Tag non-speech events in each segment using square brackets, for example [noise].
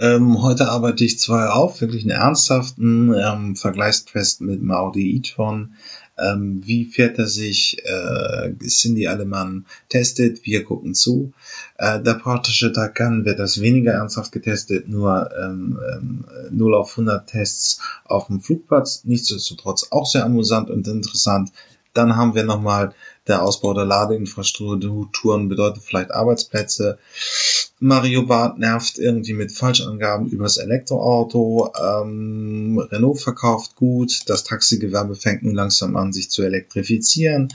Ähm, heute arbeite ich zwar auf, wirklich einen ernsthaften ähm, Vergleichstest mit dem Audi e-tron. Ähm, wie fährt er sich? Äh, Cindy Allemann testet, wir gucken zu. Äh, der praktische Takan wird das weniger ernsthaft getestet, nur ähm, ähm, 0 auf 100 Tests auf dem Flugplatz. Nichtsdestotrotz auch sehr amüsant und interessant. Dann haben wir nochmal der Ausbau der Ladeinfrastrukturen bedeutet vielleicht Arbeitsplätze. Mario Barth nervt irgendwie mit Falschangaben übers Elektroauto. Ähm, Renault verkauft gut. Das Taxigewerbe fängt nun langsam an, sich zu elektrifizieren.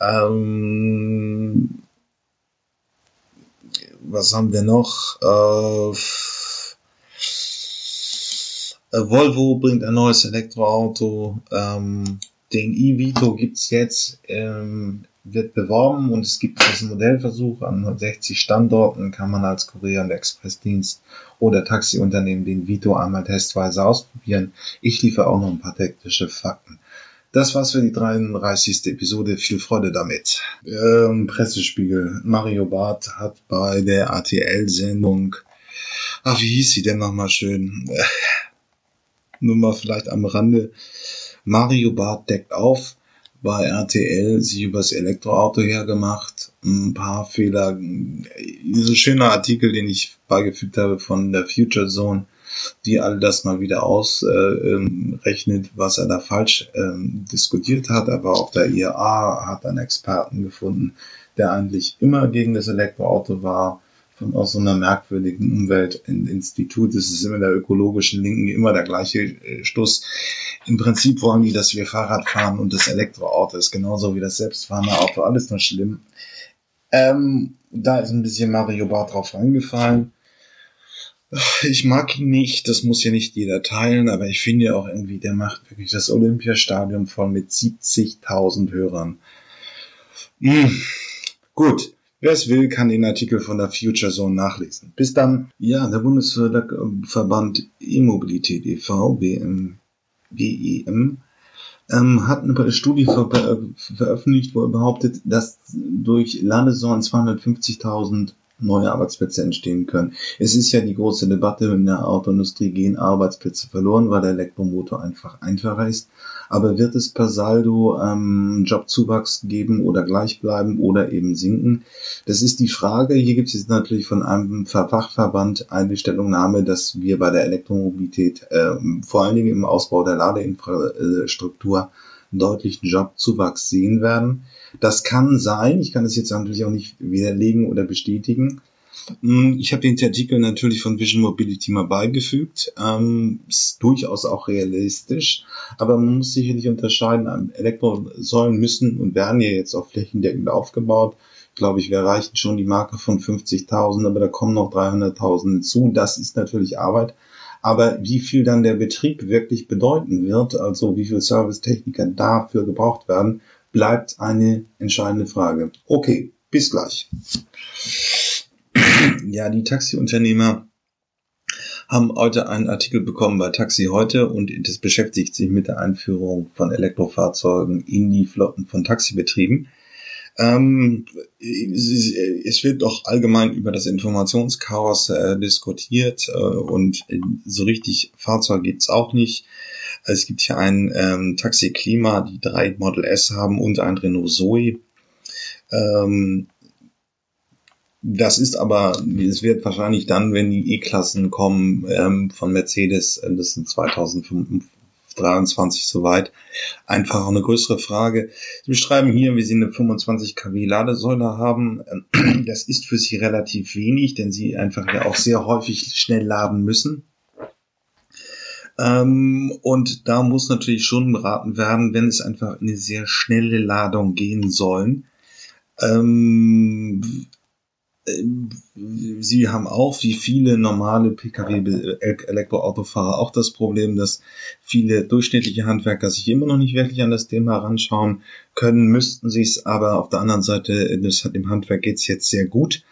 Ähm, was haben wir noch? Äh, Volvo bringt ein neues Elektroauto. Ähm, den e-Vito gibt's jetzt, ähm, wird beworben und es gibt diesen Modellversuch an 60 Standorten, kann man als Kurier- und Expressdienst oder Taxiunternehmen den Vito einmal testweise ausprobieren. Ich liefere auch noch ein paar technische Fakten. Das war's für die 33. Episode. Viel Freude damit. Ähm, Pressespiegel. Mario Barth hat bei der ATL-Sendung, ach, wie hieß sie denn nochmal schön? Nur mal vielleicht am Rande Mario Barth deckt auf, bei RTL sich übers Elektroauto hergemacht, ein paar Fehler, dieser schöne Artikel, den ich beigefügt habe von der Future Zone, die all das mal wieder ausrechnet, äh, was er da falsch äh, diskutiert hat, aber auch der IAA hat einen Experten gefunden, der eigentlich immer gegen das Elektroauto war, von aus so einer merkwürdigen Umweltinstitut. Das ist immer der ökologischen Linken immer der gleiche äh, Stuss. Im Prinzip wollen die, dass wir Fahrrad fahren und das Elektroauto ist genauso wie das selbstfahrende Auto. Alles nur schlimm. Ähm, da ist ein bisschen Mario Barth drauf reingefallen. Ich mag ihn nicht, das muss ja nicht jeder teilen, aber ich finde auch irgendwie, der macht wirklich das Olympiastadion voll mit 70.000 Hörern. Hm. Gut, Wer es will, kann den Artikel von der Future Zone nachlesen. Bis dann. Ja, der Bundesverband E-Mobilität e.V., BM, BEM, ähm, hat eine Studie ver veröffentlicht, wo er behauptet, dass durch Ladesäulen 250.000 neue Arbeitsplätze entstehen können. Es ist ja die große Debatte in der Autoindustrie, gehen Arbeitsplätze verloren, weil der Elektromotor einfach einfacher ist. Aber wird es per Saldo ähm, Jobzuwachs geben oder gleich bleiben oder eben sinken? Das ist die Frage. Hier gibt es jetzt natürlich von einem Fachverband eine Stellungnahme, dass wir bei der Elektromobilität äh, vor allen Dingen im Ausbau der Ladeinfrastruktur deutlichen Jobzuwachs sehen werden. Das kann sein, ich kann es jetzt natürlich auch nicht widerlegen oder bestätigen. Hm, ich habe den Artikel natürlich von Vision Mobility mal beigefügt. Ähm, ist durchaus auch realistisch, aber man muss sicherlich unterscheiden. Elektrosäulen müssen und werden ja jetzt auch flächendeckend aufgebaut. Ich glaube ich, wir erreichen schon die Marke von 50.000, aber da kommen noch 300.000 hinzu. Das ist natürlich Arbeit. Aber wie viel dann der Betrieb wirklich bedeuten wird, also wie viel Servicetechniker dafür gebraucht werden, bleibt eine entscheidende Frage. Okay, bis gleich. Ja, die Taxiunternehmer haben heute einen Artikel bekommen bei Taxi heute und das beschäftigt sich mit der Einführung von Elektrofahrzeugen in die Flotten von Taxibetrieben. Ähm, es wird doch allgemein über das Informationschaos äh, diskutiert äh, und so richtig Fahrzeug gibt's auch nicht. Es gibt hier ein ähm, Taxi Klima, die drei Model S haben und ein Renault Zoe. Ähm, das ist aber, es wird wahrscheinlich dann, wenn die E-Klassen kommen ähm, von Mercedes, äh, das sind 2005, 23 soweit. Einfach eine größere Frage. Sie beschreiben hier, wie Sie eine 25 kW Ladesäule haben. [clears throat] Das ist für Sie relativ wenig, denn Sie einfach ja auch sehr häufig schnell laden müssen. Ähm, und da muss natürlich schon beraten werden, wenn es einfach eine sehr schnelle Ladung gehen sollen. Ähm, Sie haben auch, wie viele normale Pkw-Elektroautofahrer, auch das Problem, dass viele durchschnittliche Handwerker sich immer noch nicht wirklich an das Thema heranschauen können, müssten sie es, aber auf der anderen Seite, das, dem Handwerk geht es jetzt sehr gut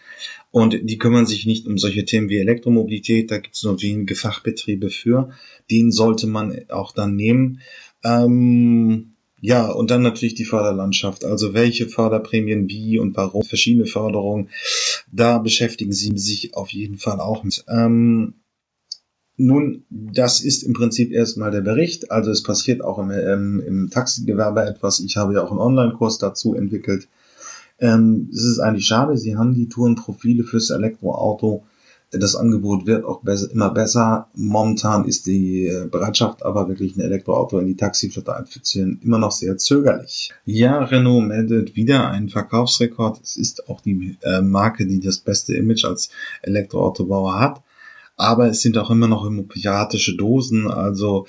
und die kümmern sich nicht um solche Themen wie Elektromobilität, da gibt es nur wenige Fachbetriebe für, den sollte man auch dann nehmen. Ähm, ja, und dann natürlich die Förderlandschaft. Also welche Förderprämien, wie und warum, verschiedene Förderungen. Da beschäftigen Sie sich auf jeden Fall auch mit. Ähm, nun, das ist im Prinzip erstmal der Bericht. Also es passiert auch im, ähm, im Taxigewerbe etwas. Ich habe ja auch einen Online-Kurs dazu entwickelt. Ähm, es ist eigentlich schade, sie haben die Tourenprofile fürs Elektroauto. Das Angebot wird auch besser, immer besser. Momentan ist die äh, Bereitschaft aber wirklich ein Elektroauto in die Taxiflotte einzuziehen immer noch sehr zögerlich. Ja, Renault meldet wieder einen Verkaufsrekord. Es ist auch die äh, Marke, die das beste Image als Elektroautobauer hat aber es sind auch immer noch homöopathische Dosen. Also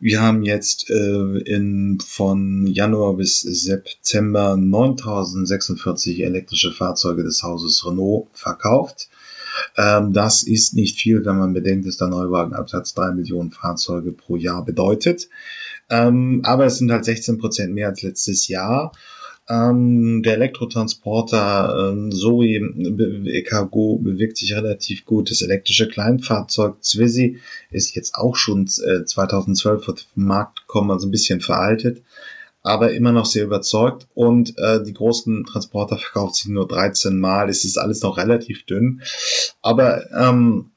wir haben jetzt äh, in, von Januar bis September 9046 elektrische Fahrzeuge des Hauses Renault verkauft. Ähm, das ist nicht viel, wenn man bedenkt, dass der Neuwagenabsatz drei Millionen Fahrzeuge pro Jahr bedeutet. Ähm, aber es sind halt 16 Prozent mehr als letztes Jahr. Ähm, der Elektrotransporter ähm, Zoe Cargo bewegt sich relativ gut. Das elektrische Kleinfahrzeug Zwizy ist jetzt auch schon äh, 2012 auf den Markt gekommen, also ein bisschen veraltet, aber immer noch sehr überzeugt. Und äh, die großen Transporter verkauft sich nur 13 Mal. Es ist alles noch relativ dünn. Aber ähm,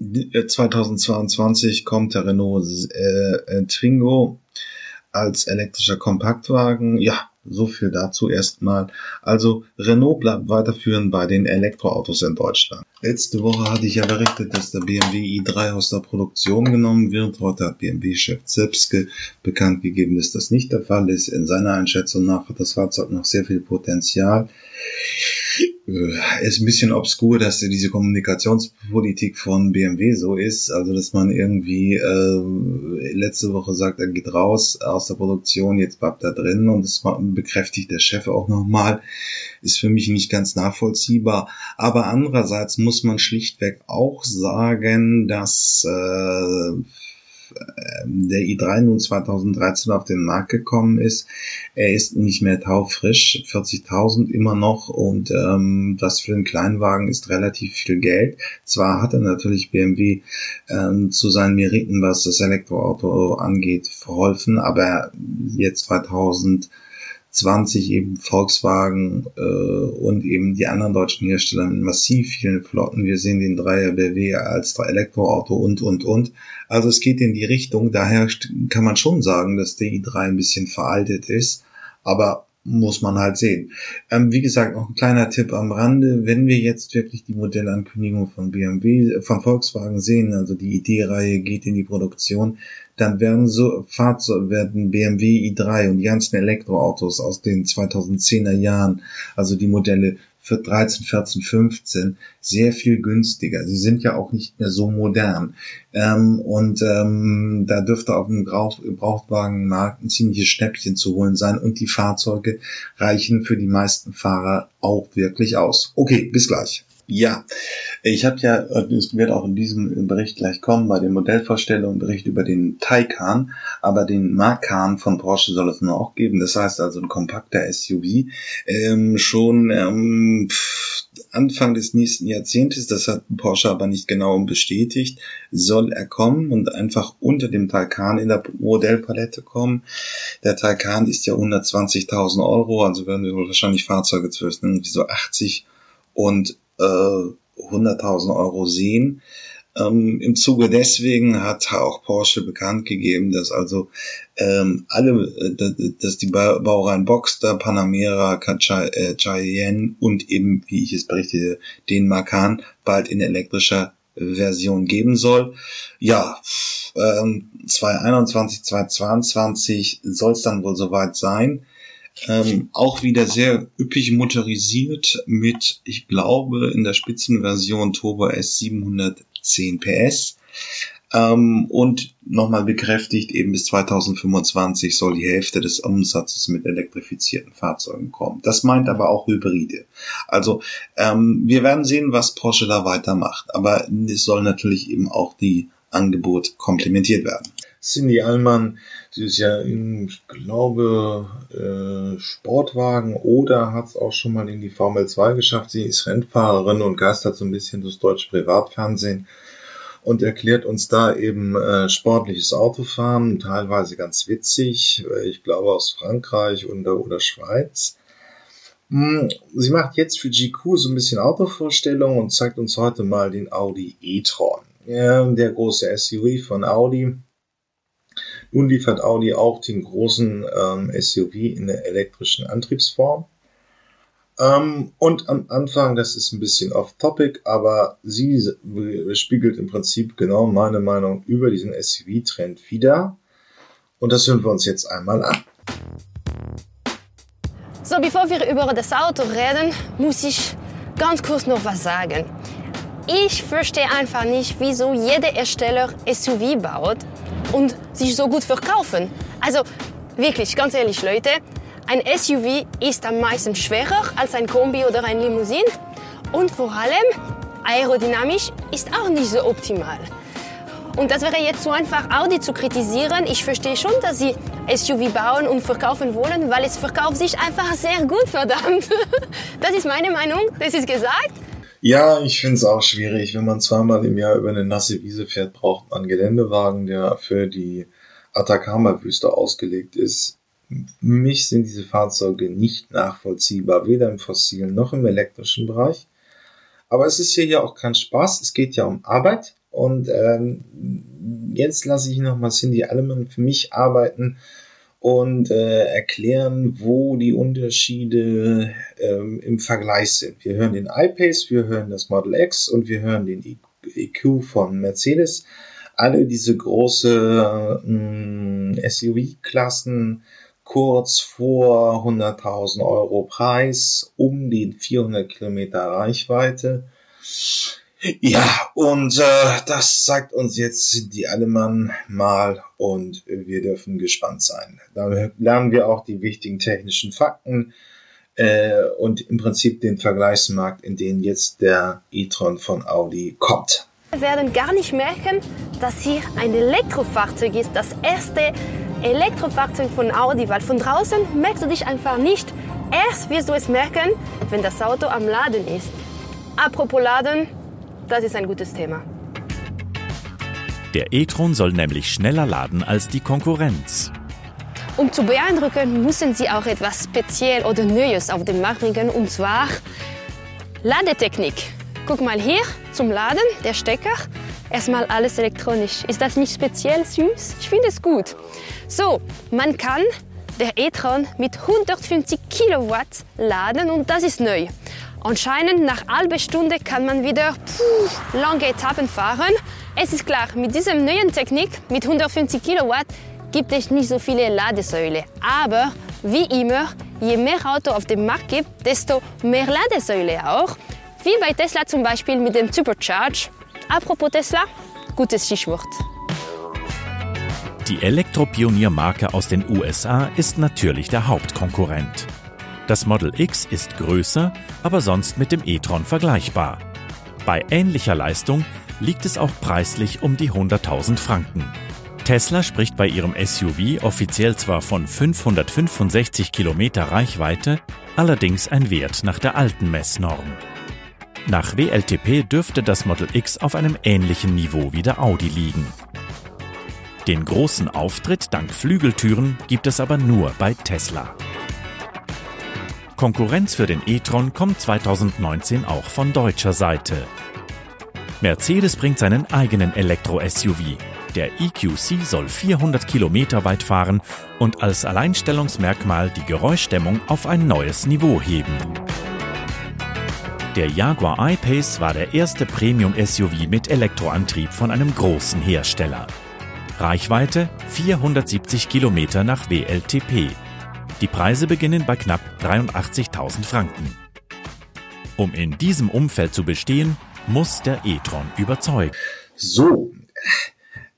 2022 äh, kommt der Renault äh, äh, Twingo als elektrischer Kompaktwagen. Ja, so viel dazu erstmal. Also Renault bleibt weiterführend bei den Elektroautos in Deutschland. Letzte Woche hatte ich ja berichtet, dass der BMW i3 aus der Produktion genommen wird. Heute hat BMW-Chef Zipske bekannt gegeben, dass das nicht der Fall ist. In seiner Einschätzung nach hat das Fahrzeug noch sehr viel Potenzial. Äh, ist ein bisschen obskur, dass diese Kommunikationspolitik von BMW so ist, also dass man irgendwie äh, letzte Woche sagt, er geht raus aus der Produktion, jetzt bleibt er drin und das bekräftigt der Chef auch nochmal, ist für mich nicht ganz nachvollziehbar. Aber andererseits muss man schlichtweg auch sagen, dass äh, der i3 nun 2013 auf den Markt gekommen ist. Er ist nicht mehr taufrisch, 40.000 immer noch und ähm, das für einen Kleinwagen ist relativ viel Geld. Zwar hat er natürlich BMW ähm, zu seinen Meriten, was das Elektroauto angeht, verholfen, aber jetzt 2000 20 eben Volkswagen äh, und eben die anderen deutschen Hersteller mit massiv vielen Flotten. Wir sehen den 3er BW als Elektroauto und, und, und. Also es geht in die Richtung. Daher kann man schon sagen, dass der i3 ein bisschen veraltet ist. Aber muss man halt sehen. Ähm, wie gesagt, noch ein kleiner Tipp am Rande, wenn wir jetzt wirklich die Modellankündigung von BMW, von Volkswagen sehen, also die ID-Reihe geht in die Produktion, dann werden so Fahrzeuge, werden BMW i3 und die ganzen Elektroautos aus den 2010er Jahren, also die Modelle für 13, 14, 15 sehr viel günstiger. Sie sind ja auch nicht mehr so modern. Ähm, und ähm, da dürfte auf dem Gebrauchtwagenmarkt ein ziemliches Schnäppchen zu holen sein und die Fahrzeuge reichen für die meisten Fahrer auch wirklich aus. Okay, bis gleich. Ja, ich habe ja, es wird auch in diesem Bericht gleich kommen, bei den Modellvorstellungen Bericht über den Taycan, aber den Macan von Porsche soll es nur auch geben. Das heißt also ein kompakter SUV. Ähm, schon ähm, Anfang des nächsten Jahrzehntes, das hat Porsche aber nicht genau bestätigt, soll er kommen und einfach unter dem Taycan in der Modellpalette kommen. Der Taycan ist ja 120.000 Euro, also werden wir wahrscheinlich Fahrzeuge zwischen irgendwie so 80 und äh, 100.000 Euro sehen. Ähm, Im Zuge deswegen hat auch Porsche bekannt gegeben, dass also ähm, alle, äh, dass die Baureihen Boxster, Panamera, äh, Cayenne und eben, wie ich es berichte, den Macan bald in elektrischer Version geben soll. Ja, ähm, 2021, 2022 soll es dann wohl soweit sein. Ähm, auch wieder sehr üppig motorisiert mit, ich glaube, in der Spitzenversion Turbo S 710 PS. Ähm, und nochmal bekräftigt, eben bis 2025 soll die Hälfte des Umsatzes mit elektrifizierten Fahrzeugen kommen. Das meint aber auch Hybride. Also ähm, wir werden sehen, was Porsche da weitermacht. Aber es soll natürlich eben auch die Angebot komplementiert werden. Cindy Allmann, sie ist ja in, ich glaube, äh, Sportwagen oder hat es auch schon mal in die Formel 2 geschafft. Sie ist Rennfahrerin und geistert so ein bisschen durchs deutsche Privatfernsehen und erklärt uns da eben äh, sportliches Autofahren, teilweise ganz witzig, äh, ich glaube aus Frankreich und, oder Schweiz. Hm, sie macht jetzt für GQ so ein bisschen Autovorstellung und zeigt uns heute mal den Audi e-tron. der große SUV von Audi. Nun liefert Audi auch den großen ähm, SUV in der elektrischen Antriebsform. Ähm, und am Anfang, das ist ein bisschen off-topic, aber sie spiegelt im Prinzip genau meine Meinung über diesen SUV-Trend wieder. Und das hören wir uns jetzt einmal an. So, bevor wir über das Auto reden, muss ich ganz kurz noch was sagen. Ich verstehe einfach nicht, wieso jeder Hersteller SUV baut und sich so gut verkaufen. Also wirklich, ganz ehrlich, Leute, ein SUV ist am meisten schwerer als ein Kombi oder ein Limousin und vor allem aerodynamisch ist auch nicht so optimal. Und das wäre jetzt so einfach, Audi zu kritisieren. Ich verstehe schon, dass sie SUV bauen und verkaufen wollen, weil es verkauft sich einfach sehr gut, verdammt. [laughs] Das ist meine Meinung, das ist gesagt. Ja, ich finde es auch schwierig. Wenn man zweimal im Jahr über eine nasse Wiese fährt, braucht man einen Geländewagen, der für die Atacama-Wüste ausgelegt ist. Für mich sind diese Fahrzeuge nicht nachvollziehbar, weder im fossilen noch im elektrischen Bereich. Aber es ist hier ja auch kein Spaß. Es geht ja um Arbeit. Und ähm, jetzt lasse ich nochmal Cindy Allemann für mich arbeiten und äh, erklären, wo die Unterschiede ähm, im Vergleich sind. Wir hören den iPace, wir hören das Model X und wir hören den EQ von Mercedes. Alle diese große äh, SUV-Klassen kurz vor 100.000 Euro Preis, um den 400 Kilometer Reichweite. Ja, und äh, das zeigt uns jetzt die Allemann mal und wir dürfen gespannt sein. Da lernen wir auch die wichtigen technischen Fakten äh, und im Prinzip den Vergleichsmarkt, in den jetzt der e-tron von Audi kommt. Wir werden gar nicht merken, dass hier ein Elektrofahrzeug ist, das erste Elektrofahrzeug von Audi, weil von draußen merkst du dich einfach nicht. Erst wirst du es merken, wenn das Auto am Laden ist. Apropos Laden, das ist ein gutes Thema. Der e-tron soll nämlich schneller laden als die Konkurrenz. Um zu beeindrucken, müssen sie auch etwas speziell oder Neues auf den Markt bringen, und zwar Ladetechnik. Guck mal hier zum Laden, der Stecker. Erstmal alles elektronisch. Ist das nicht speziell süß? Ich finde es gut. So, man kann der e-tron mit 150 Kilowatt laden und das ist neu. Anscheinend nach halbe Stunde kann man wieder puh, lange Etappen fahren. Es ist klar, mit dieser neuen Technik mit 150 Kilowatt gibt es nicht so viele Ladesäule. Aber wie immer, je mehr Auto auf dem Markt gibt, desto mehr Ladesäule auch. Wie bei Tesla zum Beispiel mit dem Supercharge. Apropos Tesla, gutes Stichwort. Die Elektropioniermarke aus den USA ist natürlich der Hauptkonkurrent. Das Model X ist größer, aber sonst mit dem e-tron vergleichbar. Bei ähnlicher Leistung liegt es auch preislich um die 100.000 Franken. Tesla spricht bei ihrem SUV offiziell zwar von 565 Kilometer Reichweite, allerdings ein Wert nach der alten Messnorm. Nach WLTP dürfte das Model X auf einem ähnlichen Niveau wie der Audi liegen. Den großen Auftritt dank Flügeltüren gibt es aber nur bei Tesla. Konkurrenz für den e-tron kommt 2019 auch von deutscher Seite. Mercedes bringt seinen eigenen Elektro-SUV. Der EQC soll 400 Kilometer weit fahren und als Alleinstellungsmerkmal die Geräuschdämmung auf ein neues Niveau heben. Der Jaguar I-Pace war der erste Premium-SUV mit Elektroantrieb von einem großen Hersteller. Reichweite 470 Kilometer nach WLTP. Die Preise beginnen bei knapp 83.000 Franken. Um in diesem Umfeld zu bestehen, muss der e-tron überzeugen. So,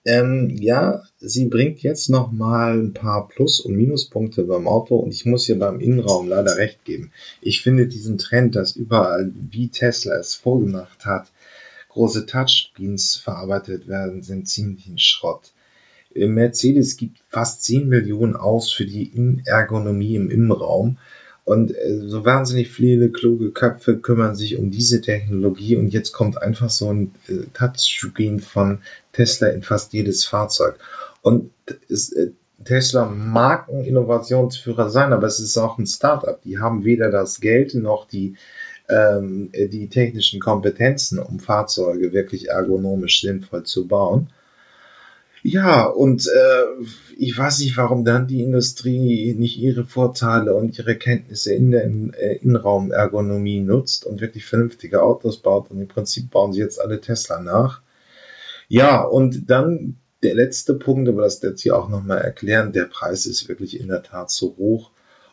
ähm, ja, sie bringt jetzt noch mal ein paar Plus- und Minuspunkte beim Auto und ich muss hier beim Innenraum leider recht geben. Ich finde diesen Trend, dass überall, wie Tesla es vorgemacht hat, große Touchscreens verarbeitet werden, sind ziemlich ein Schrott. Mercedes gibt fast 10 Millionen aus für die Ergonomie im Innenraum. Und äh, so wahnsinnig viele kluge Köpfe kümmern sich um diese Technologie und jetzt kommt einfach so ein äh, Touchscreen von Tesla in fast jedes Fahrzeug. Und ist, äh, Tesla mag ein Innovationsführer sein, aber es ist auch ein Startup. Die haben weder das Geld noch die ähm, die technischen Kompetenzen, um Fahrzeuge wirklich ergonomisch sinnvoll zu bauen. Ja, und äh, ich weiß nicht, warum dann die Industrie nicht ihre Vorteile und ihre Kenntnisse in der äh, Innenraumergonomie nutzt und wirklich vernünftige Autos baut. Und im Prinzip bauen sie jetzt alle Tesla nach. Ja, und dann der letzte Punkt, aber das jetzt hier auch nochmal erklären, der Preis ist wirklich in der Tat zu hoch.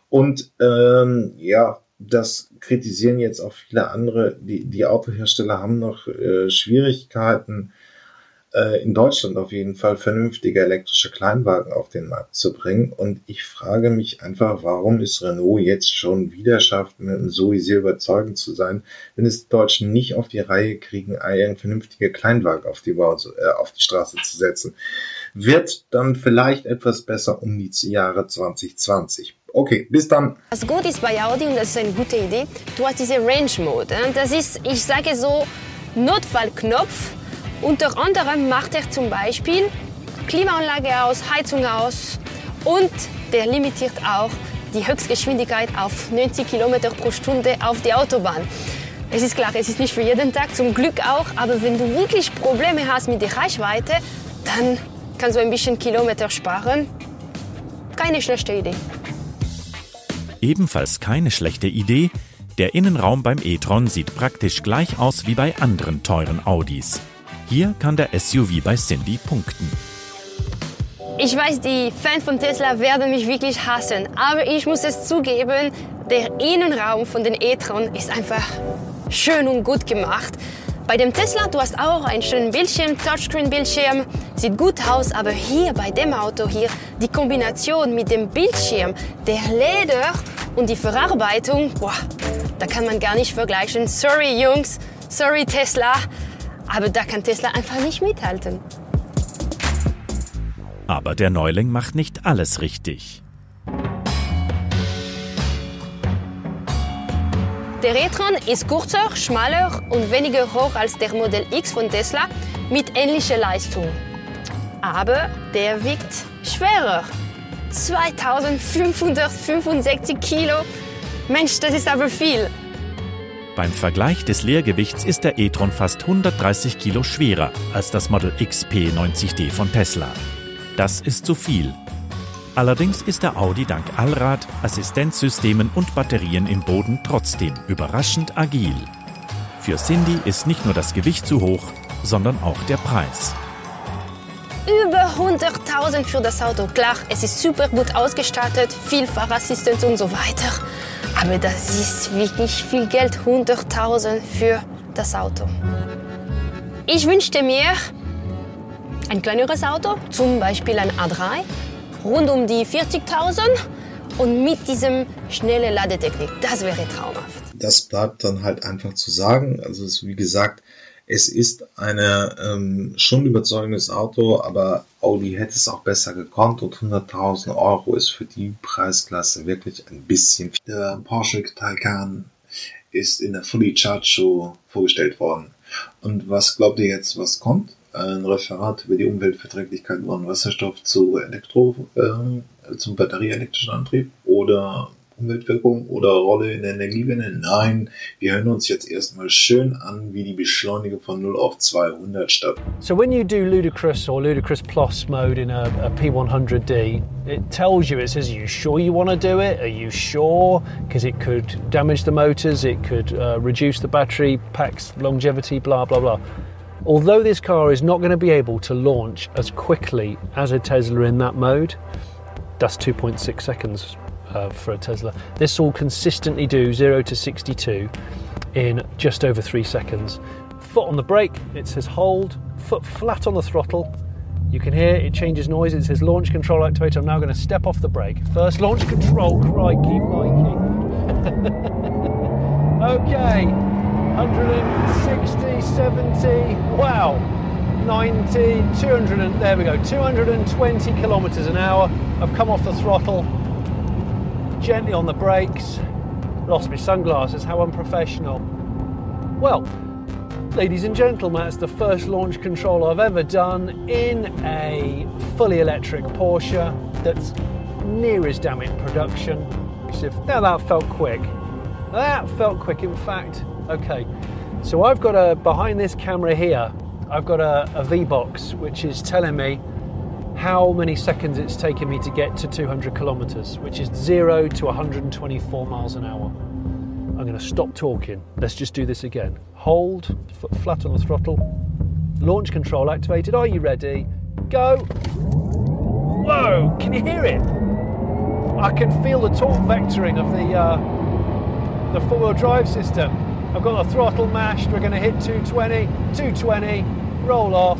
Und ähm, ja, das kritisieren jetzt auch viele andere. Die, die Autohersteller haben noch äh, Schwierigkeiten, in Deutschland auf jeden Fall vernünftige elektrische Kleinwagen auf den Markt zu bringen. Und ich frage mich einfach, warum ist Renault jetzt schon wieder schafft, mit einem Zoe sehr überzeugend zu sein, wenn es die Deutschen nicht auf die Reihe kriegen, einen vernünftigen Kleinwagen auf die, äh, auf die Straße zu setzen. Wird dann vielleicht etwas besser um die Jahre 2020. Okay, bis dann. Was gut ist bei Audi, und das ist eine gute Idee, du hast diese Range Mode. Das ist, ich sage so, Notfallknopf unter anderem macht er zum Beispiel Klimaanlage aus, Heizung aus und der limitiert auch die Höchstgeschwindigkeit auf 90 km pro Stunde auf die Autobahn. Es ist klar, es ist nicht für jeden Tag, zum Glück auch, aber wenn du wirklich Probleme hast mit der Reichweite, dann kannst du ein bisschen Kilometer sparen. Keine schlechte Idee. Ebenfalls keine schlechte Idee. Der Innenraum beim e-tron sieht praktisch gleich aus wie bei anderen teuren Audis. Hier kann der SUV bei Cindy punkten. Ich weiß, die Fans von Tesla werden mich wirklich hassen, aber ich muss es zugeben, der Innenraum von den e-tron ist einfach schön und gut gemacht. Bei dem Tesla, du hast auch einen schönen Bildschirm, Touchscreen-Bildschirm, sieht gut aus, aber hier bei dem Auto hier, die Kombination mit dem Bildschirm, der Leder und die Verarbeitung, boah, da kann man gar nicht vergleichen. Sorry Jungs, sorry Tesla, aber da kann Tesla einfach nicht mithalten. Aber der Neuling macht nicht alles richtig. Der e-tron ist kurzer, schmaler und weniger hoch als der Modell X von Tesla mit ähnlicher Leistung. Aber der wiegt schwerer. 2565 Kilo. Mensch, das ist aber viel. Beim Vergleich des Leergewichts ist der e-tron fast 130 Kilo schwerer als das Model X P90D von Tesla. Das ist zu viel. Allerdings ist der Audi dank Allrad, Assistenzsystemen und Batterien im Boden trotzdem überraschend agil. Für Cindy ist nicht nur das Gewicht zu hoch, sondern auch der Preis. Über 100.000 für das Auto. Klar, es ist super gut ausgestattet, viel Fahrassistenz und so weiter. Aber das ist wirklich viel Geld, 100.000 für das Auto. Ich wünschte mir ein kleineres Auto, zum Beispiel ein A3, rund um die 40.000 und mit diesem schnellen Ladetechnik. Das wäre traumhaft. Das bleibt dann halt einfach zu sagen. Also es, wie gesagt, es ist ein ähm, schon überzeugendes Auto, aber Audi hätte es auch besser gekonnt und 100.000 Euro ist für die Preisklasse wirklich ein bisschen. Der Porsche Taycan ist in der Fully Charge Show vorgestellt worden. Und was glaubt ihr jetzt, was kommt? Ein Referat über die Umweltverträglichkeit von Wasserstoff zu Elektro, äh, zum batterieelektrischen Antrieb oder Umweltwirkung oder Rolle in der Energiewende? Nein, wir hören uns jetzt erstmal schön an, wie die Beschleunigung von 0 auf 200 statt. So when you do ludicrous or ludicrous plus mode in a, a P100D, it tells you, it says, are you sure you want to do it? Are you sure? Because it could damage the motors, it could uh, reduce the battery pack's longevity, blah, blah, blah. Although this car is not going to be able to launch as quickly as a Tesla in that mode, that's 2.6 seconds uh, for a Tesla. This will consistently do 0 to 62 in just over 3 seconds. Foot on the brake, it says hold, foot flat on the throttle. You can hear it changes noise, it says launch control activated. I'm now going to step off the brake. First launch control, crikey, Mikey. [laughs] okay, 160, 70, wow. 90, 200, and, there we go, 220 kilometers an hour. I've come off the throttle, gently on the brakes. Lost my sunglasses, how unprofessional. Well, ladies and gentlemen, that's the first launch control I've ever done in a fully electric Porsche that's near as damn it production. Now that felt quick. That felt quick. In fact, Okay, so I've got a behind this camera here. I've got a, a V box which is telling me how many seconds it's taken me to get to 200 kilometers, which is zero to 124 miles an hour. I'm going to stop talking. Let's just do this again. Hold, foot flat on the throttle. Launch control activated. Are you ready? Go. Whoa! Can you hear it? I can feel the torque vectoring of the uh, the four-wheel drive system. I've got the throttle mashed. We're going to hit 220, 220, roll off.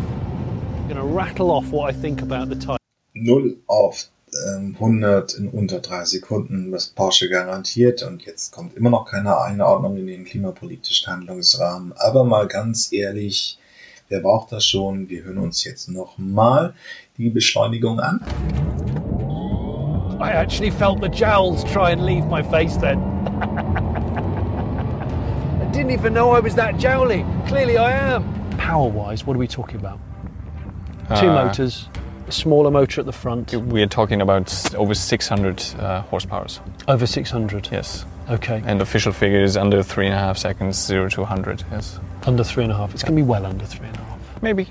To rattle off what I think about the tyre. 0 auf ähm, 100 in unter 3 Sekunden, was Porsche garantiert. Und jetzt kommt immer noch keine Einordnung in den klimapolitischen Handlungsrahmen. Aber mal ganz ehrlich, wer braucht das schon? Wir hören uns jetzt nochmal die Beschleunigung an. I actually felt the jowls try and leave my face then. [laughs] I didn't even know I was that jowly. Clearly I am. Power wise, what are we talking about? Two Uh, motors, a smaller motor at the front, We are talking about over 600 uh, horsepower. over 600. Yes. Okay, And official figure is under three and a half seconds, zero to 100. Yes. under three and a half. It's going to be well under three and a half. Maybe.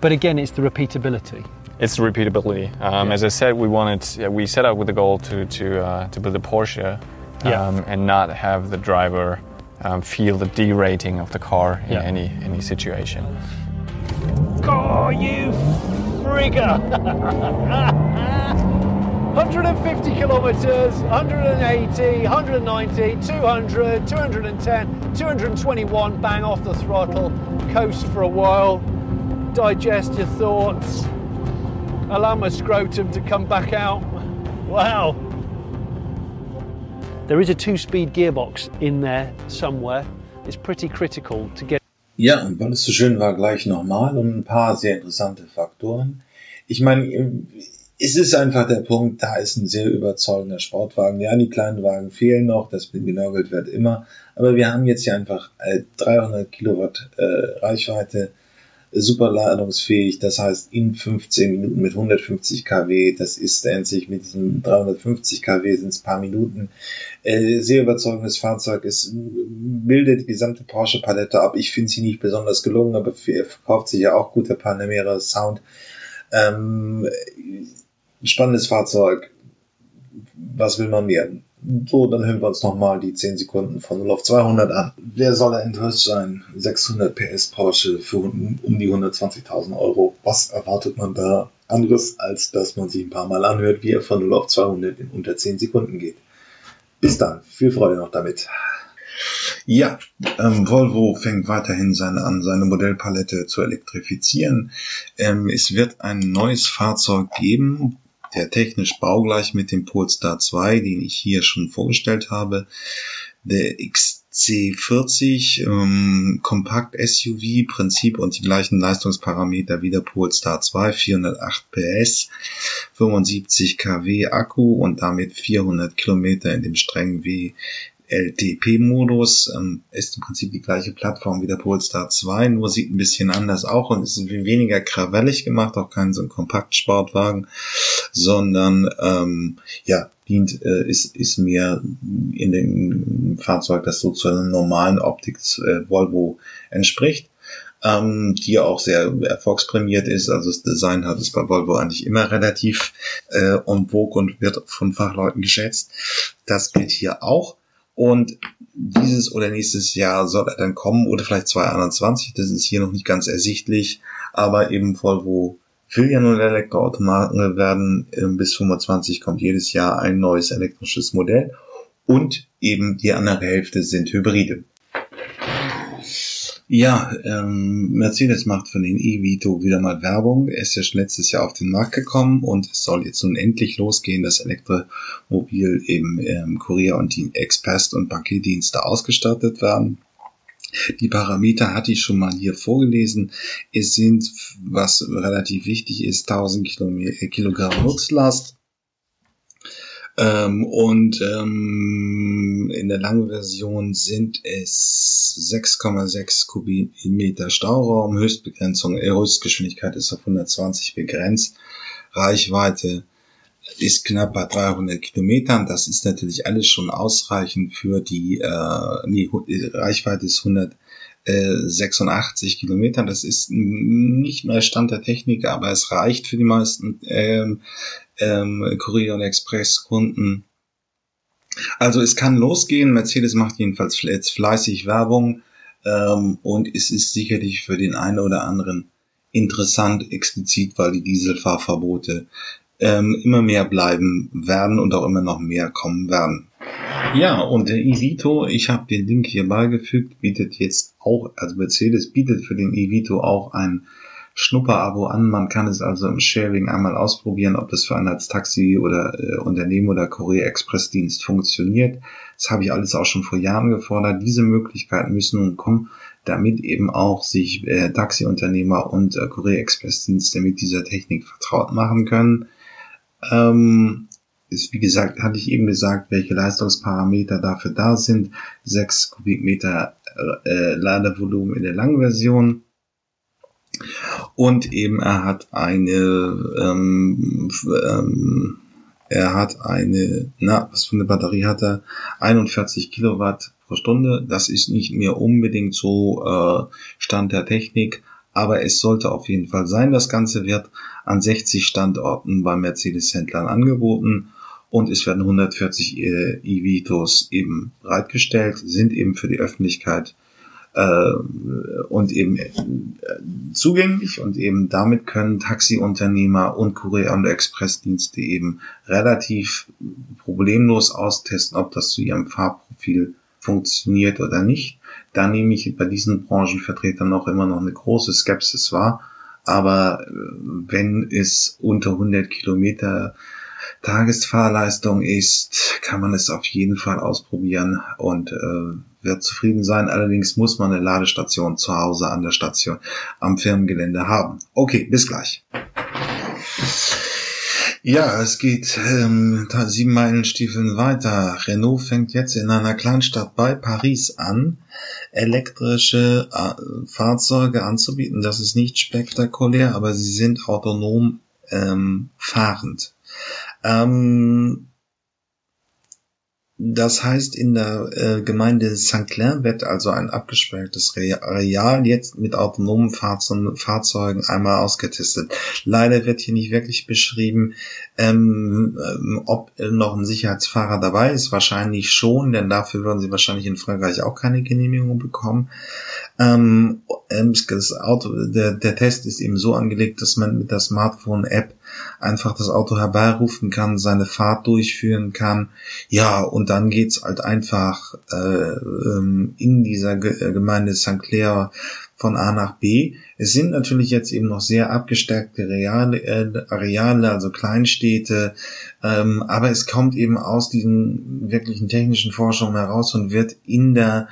But again, it's the repeatability. It's the repeatability. Um, Yeah. As I said, we wanted, yeah, we set out with the goal to to uh, to build a Porsche, um, Yeah. and not have the driver um, feel the derating of the car in Yeah. any any situation. Oh, you frigger! 150 [laughs] kilometers, 180, 190, 200, 210, 221, bang off the throttle, coast for a while, digest your thoughts, allow my scrotum to come back out. Wow. There is a two speed gearbox in there somewhere. It's pretty critical to get. Ja, und weil es so schön war, gleich nochmal und ein paar sehr interessante Faktoren. Ich meine, es ist einfach der Punkt, da ist ein sehr überzeugender Sportwagen. Ja, die kleinen Wagen fehlen noch, das genörgelt wird immer. Aber wir haben jetzt hier einfach äh, 300 Kilowatt äh, Reichweite, äh, super ladungsfähig, das heißt in 15 Minuten mit 150 kW, das ist endlich mit diesem 350 kW sind es paar Minuten. Äh, sehr überzeugendes Fahrzeug, es bildet die gesamte Porsche-Palette ab. Ich finde sie nicht besonders gelungen, aber er verkauft sich ja auch gut, der Panamera Sound. Ähm, spannendes Fahrzeug. Was will man mehr? So, dann hören wir uns nochmal die 10 Sekunden von 0 auf 200 an. Wer soll enttäuscht sein? 600 PS Porsche für um um die 120.000 Euro. Was erwartet man da anderes, als dass man sich ein paar Mal anhört, wie er von 0 auf 200 in unter 10 Sekunden geht? Bis dann. Viel Freude noch damit. Ja, ähm, Volvo fängt weiterhin seine, an, seine Modellpalette zu elektrifizieren. Ähm, es wird ein neues Fahrzeug geben, der technisch baugleich mit dem Polestar 2, den ich hier schon vorgestellt habe. Der XC40 ähm, Kompakt SUV Prinzip und die gleichen Leistungsparameter wie der Polestar 2, 408 PS, 75 kW Akku und damit 400 Kilometer in dem strengen W LTP-Modus ähm, ist im Prinzip die gleiche Plattform wie der Polestar 2, nur sieht ein bisschen anders auch und ist weniger krawellig gemacht, auch kein so ein Kompaktsportwagen, sondern ähm, ja dient äh, ist ist mehr in dem Fahrzeug, das so zu einer normalen Optik äh, Volvo entspricht ähm, die auch sehr erfolgsprämiert ist. Also das Design hat es bei Volvo eigentlich immer relativ äh, en vogue und wird von Fachleuten geschätzt. Das gilt hier auch. Und dieses oder nächstes Jahr soll er dann kommen oder vielleicht 2021, das ist hier noch nicht ganz ersichtlich, aber eben Volvo will ja nur Elektroautomaten werden. Ähm, Bis 25 kommt jedes Jahr ein neues elektrisches Modell und eben die andere Hälfte sind Hybride. Ja, ähm, Mercedes macht für den E-Vito wieder mal Werbung. Er ist ja schon letztes Jahr auf den Markt gekommen und es soll jetzt nun endlich losgehen, dass Elektromobil eben ähm, Kurier- und die Express- und Paketdienste ausgestattet werden. Die Parameter hatte ich schon mal hier vorgelesen. Es sind, was relativ wichtig ist, 1000 Kilome- Kilogramm Nutzlast. Ähm, und ähm, in der langen Version sind es 6,6 Kubikmeter Stauraum, Höchstbegrenzung, äh, Höchstgeschwindigkeit ist auf 120 begrenzt, Reichweite ist knapp bei 300 Kilometern. Das ist natürlich alles schon ausreichend für die, äh, die Reichweite ist 186 Kilometer. Das ist nicht mehr Stand der Technik, aber es reicht für die meisten ähm, ähm, Courier- und Express-Kunden. Also es kann losgehen. Mercedes macht jedenfalls jetzt fleißig Werbung ähm, und es ist sicherlich für den einen oder anderen interessant, explizit, weil die Dieselfahrverbote ähm, immer mehr bleiben werden und auch immer noch mehr kommen werden. Ja, und der Evito, ich habe den Link hier beigefügt, bietet jetzt auch, also Mercedes bietet für den Evito auch ein Schnupper-Abo an. Man kann es also im Sharing einmal ausprobieren, ob das für einen als Taxi oder äh, Unternehmen oder Courier Express Dienst funktioniert. Das habe ich alles auch schon vor Jahren gefordert. Diese Möglichkeiten müssen nun kommen, damit eben auch sich äh, Taxiunternehmer und äh, Courier Express Dienste mit dieser Technik vertraut machen können. Ähm, ist, wie gesagt, hatte ich eben gesagt, welche Leistungsparameter dafür da sind. 6 Kubikmeter äh, Ladevolumen in der langen Version. Und eben er hat eine, ähm, ähm, er hat eine, na, was für eine Batterie hat er? 41 Kilowatt pro Stunde. Das ist nicht mehr unbedingt so äh, Stand der Technik, aber es sollte auf jeden Fall sein. Das Ganze wird an 60 Standorten bei Mercedes-Händlern angeboten und es werden 140 äh, E-Vitos eben bereitgestellt, sind eben für die Öffentlichkeit äh, und eben äh, zugänglich und eben damit können Taxiunternehmer und Kurier- und Expressdienste eben relativ problemlos austesten, ob das zu ihrem Fahrprofil funktioniert oder nicht. Da nehme ich bei diesen Branchenvertretern noch immer noch eine große Skepsis wahr. Aber äh, wenn es unter 100 Kilometer Tagesfahrleistung ist, kann man es auf jeden Fall ausprobieren und äh, wird zufrieden sein. Allerdings muss man eine Ladestation zu Hause an der Station am Firmengelände haben. Okay, bis gleich. Ja, es geht ähm, sieben Meilen Stiefeln weiter. Renault fängt jetzt in einer Kleinstadt bei Paris an, elektrische äh, Fahrzeuge anzubieten. Das ist nicht spektakulär, aber sie sind autonom ähm, fahrend. Ähm, das heißt, in der äh, Gemeinde St. Clair wird also ein abgesperrtes Areal jetzt mit autonomen Fahrzeugen einmal ausgetestet. Leider wird hier nicht wirklich beschrieben, ähm, ähm, ob noch ein Sicherheitsfahrer dabei ist. Wahrscheinlich schon, denn dafür würden sie wahrscheinlich in Frankreich auch keine Genehmigung bekommen. Ähm, ähm das Auto, der, der Test ist eben so angelegt, dass man mit der Smartphone-App einfach das Auto herbeirufen kann, seine Fahrt durchführen kann. Ja, und dann geht's halt einfach äh, ähm, in dieser Ge Gemeinde St. Clair von A nach B. Es sind natürlich jetzt eben noch sehr abgestärkte Reale, äh, Areale, also Kleinstädte, ähm, aber es kommt eben aus diesen wirklichen technischen Forschungen heraus und wird in der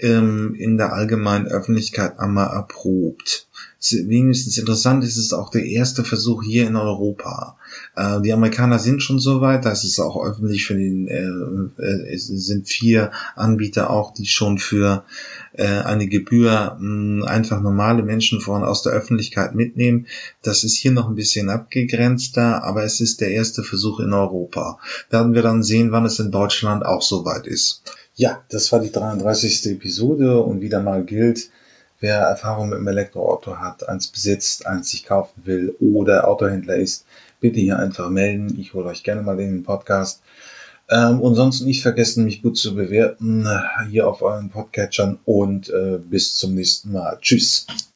ähm, in der allgemeinen Öffentlichkeit einmal erprobt wenigstens interessant ist es auch der erste Versuch hier in Europa. Äh, die Amerikaner sind schon so weit, das ist auch öffentlich für den, äh, äh, es sind vier Anbieter auch, die schon für äh, eine Gebühr mh, einfach normale Menschen von aus der Öffentlichkeit mitnehmen. Das ist hier noch ein bisschen abgegrenzter, aber es ist der erste Versuch in Europa. Werden wir dann sehen, wann es in Deutschland auch so weit ist. Ja, das war die 33. Episode und wieder mal gilt, Wer Erfahrung mit dem Elektroauto hat, eins besitzt, eins sich kaufen will oder Autohändler ist, bitte hier einfach melden. Ich hole euch gerne mal in den Podcast. Ähm, und sonst nicht vergessen, mich gut zu bewerten hier auf euren Podcatchern und äh, bis zum nächsten Mal. Tschüss.